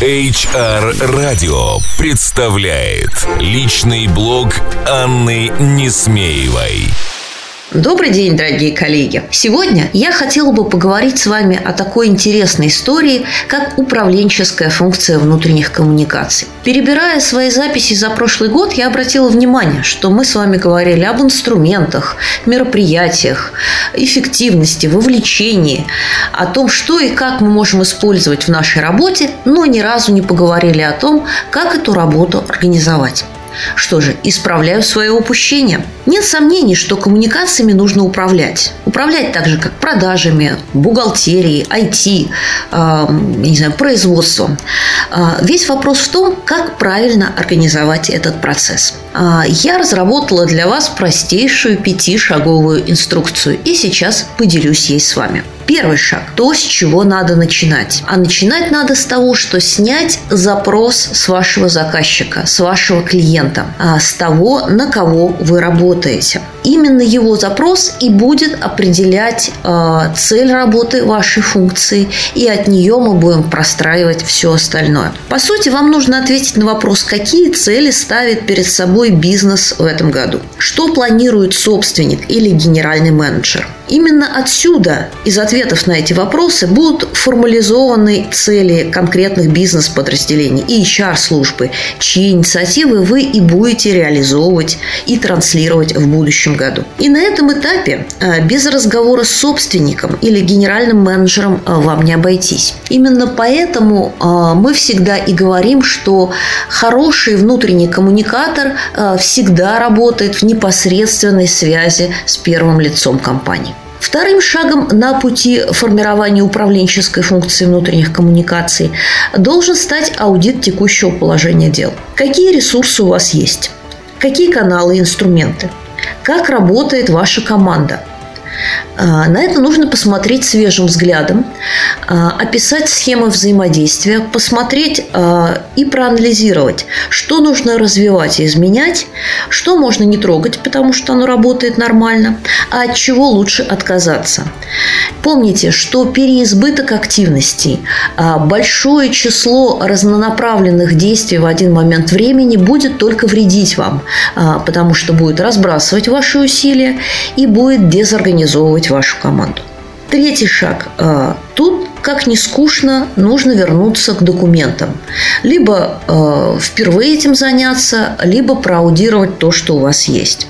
HR Radio представляет личный блог Анны Несмеевой. Добрый день, дорогие коллеги! Сегодня я хотела бы поговорить с вами о такой интересной истории, как управленческая функция внутренних коммуникаций. Перебирая свои записи за прошлый год, я обратила внимание, что мы с вами говорили об инструментах, мероприятиях, эффективности, вовлечении, о том, что и как мы можем использовать в нашей работе, но ни разу не поговорили о том, как эту работу организовать. Что же, исправляю свое упущение. Нет сомнений, что коммуникациями нужно управлять. Управлять так же, как продажами, бухгалтерией, IT, э, не знаю, производством. Э, весь вопрос в том, как правильно организовать этот процесс. Э, я разработала для вас простейшую пятишаговую инструкцию и сейчас поделюсь ей с вами. Первый шаг – то, с чего надо начинать. А начинать надо с того, что снять запрос с вашего заказчика, с вашего клиента, а с того, на кого вы работаете. Именно его запрос и будет определять э, цель работы вашей функции, и от нее мы будем простраивать все остальное. По сути, вам нужно ответить на вопрос, какие цели ставит перед собой бизнес в этом году, что планирует собственник или генеральный менеджер. Именно отсюда, из ответов на эти вопросы, будут формализованы цели конкретных бизнес-подразделений и HR-службы, чьи инициативы вы и будете реализовывать и транслировать в будущем году. И на этом этапе э, без разговора с собственником или генеральным менеджером э, вам не обойтись. Именно поэтому э, мы всегда и говорим, что хороший внутренний коммуникатор всегда работает в непосредственной связи с первым лицом компании. Вторым шагом на пути формирования управленческой функции внутренних коммуникаций должен стать аудит текущего положения дел. Какие ресурсы у вас есть? Какие каналы и инструменты? Как работает ваша команда? А, на это нужно посмотреть свежим взглядом, а, описать схемы взаимодействия, посмотреть а, и проанализировать, что нужно развивать и изменять, что можно не трогать, потому что оно работает нормально, а от чего лучше отказаться. Помните, что переизбыток активностей, большое число разнонаправленных действий в один момент времени будет только вредить вам, потому что будет разбрасывать ваши усилия и будет дезорганизовывать вашу команду. Третий шаг. Тут, как не скучно, нужно вернуться к документам. Либо э, впервые этим заняться, либо проаудировать то, что у вас есть.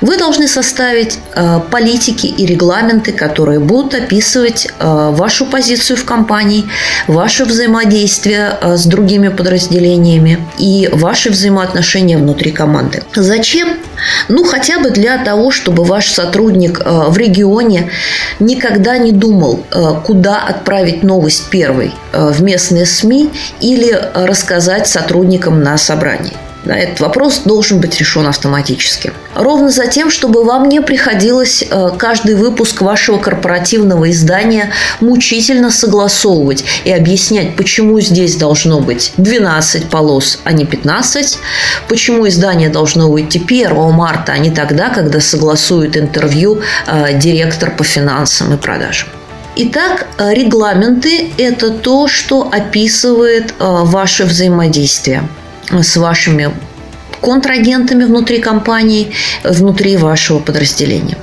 Вы должны составить э, политики и регламенты, которые будут описывать э, вашу позицию в компании, ваше взаимодействие э, с другими подразделениями и ваши взаимоотношения внутри команды. Зачем? Ну, хотя бы для того, чтобы ваш сотрудник э, в регионе никогда не думал, э, куда отправить новость первой э, в местные СМИ или рассказать сотрудникам на собрании. Этот вопрос должен быть решен автоматически. Ровно за тем, чтобы вам не приходилось э, каждый выпуск вашего корпоративного издания мучительно согласовывать и объяснять, почему здесь должно быть 12 полос, а не 15, почему издание должно выйти 1 марта, а не тогда, когда согласует интервью э, директор по финансам и продажам. Итак, э, регламенты – это то, что описывает ваше взаимодействие – с вашими контрагентами внутри компании, внутри вашего подразделения.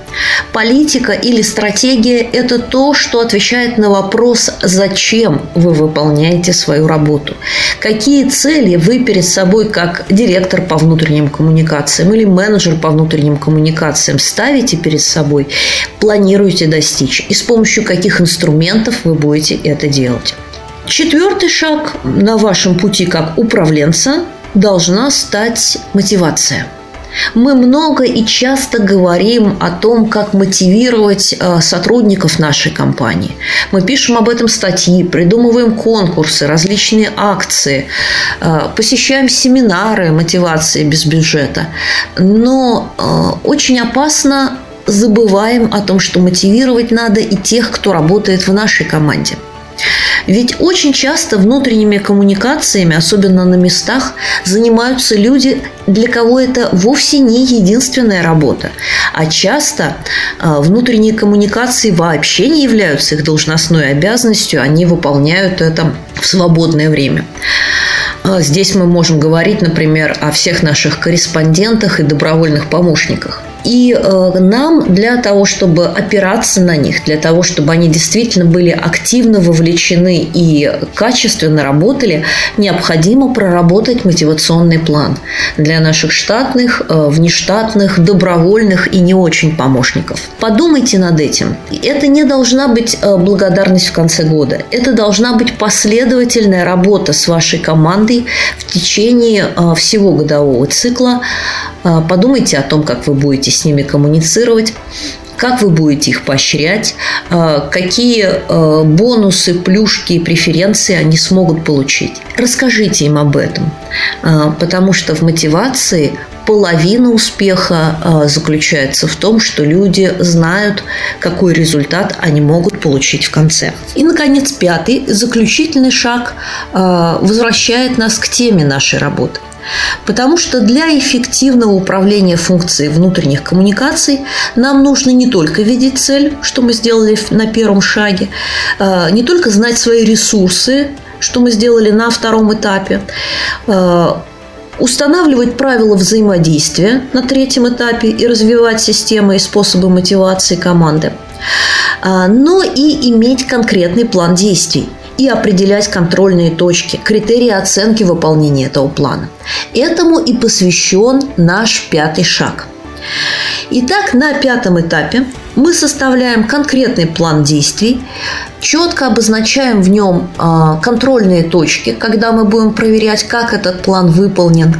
Политика или стратегия – это то, что отвечает на вопрос, зачем вы выполняете свою работу. Какие цели вы перед собой, как директор по внутренним коммуникациям или менеджер по внутренним коммуникациям, ставите перед собой, планируете достичь и с помощью каких инструментов вы будете это делать. Четвертый шаг на вашем пути как управленца должна стать мотивация. Мы много и часто говорим о том, как мотивировать э, сотрудников нашей компании. Мы пишем об этом статьи, придумываем конкурсы, различные акции, э, посещаем семинары мотивации без бюджета. Но э, очень опасно забываем о том, что мотивировать надо и тех, кто работает в нашей команде – Ведь очень часто внутренними коммуникациями, особенно на местах, занимаются люди, для кого это вовсе не единственная работа. А часто а, внутренние коммуникации вообще не являются их должностной обязанностью, они выполняют это в свободное время. А, здесь мы можем говорить, например, о всех наших корреспондентах и добровольных помощниках. И э, нам для того, чтобы опираться на них, для того, чтобы они действительно были активно вовлечены и качественно работали, необходимо проработать мотивационный план для наших штатных, э, внештатных, добровольных и не очень помощников. Подумайте над этим. Это не должна быть э, благодарность в конце года. Это должна быть последовательная работа с вашей командой в течение всего годового цикла. Подумайте о том, как вы будете будете с ними коммуницировать, как вы будете их поощрять, э, какие э, бонусы, плюшки и преференции они смогут получить. Расскажите им об этом, э, потому что в мотивации половина успеха заключается в том, что люди знают, какой результат они могут получить в конце. И, наконец, пятый, заключительный шаг возвращает нас к теме нашей работы. Потому что для эффективного управления функцией внутренних коммуникаций нам нужно не только видеть цель, что мы сделали на первом шаге, а, не только знать свои ресурсы, что мы сделали на втором этапе, а, устанавливать правила взаимодействия на третьем этапе и развивать системы и способы мотивации команды, а, но и иметь конкретный план действий – и определять контрольные точки, критерии оценки выполнения этого плана. Этому и посвящен наш пятый шаг. Итак, на пятом этапе мы составляем конкретный план действий, четко обозначаем в нем а, контрольные точки, когда мы будем проверять, как этот план выполнен,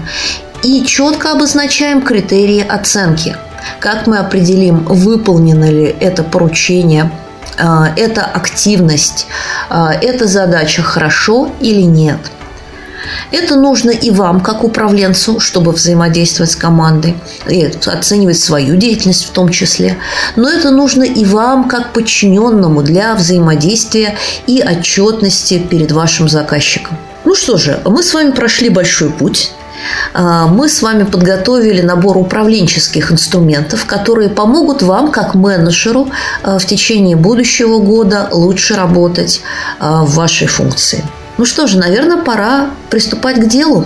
и четко обозначаем критерии оценки, как мы определим, выполнено ли это поручение а, эта активность, а, эта задача хорошо или нет. Это нужно и вам, как управленцу, чтобы взаимодействовать с командой и оценивать свою деятельность в том числе. Но это нужно и вам, как подчиненному для взаимодействия и отчетности перед вашим заказчиком. Ну что же, мы с вами прошли большой путь. А, мы с вами подготовили набор управленческих инструментов, которые помогут вам, как менеджеру, а, в течение будущего года лучше работать а, в вашей функции. Ну что же, наверное, пора приступать к делу.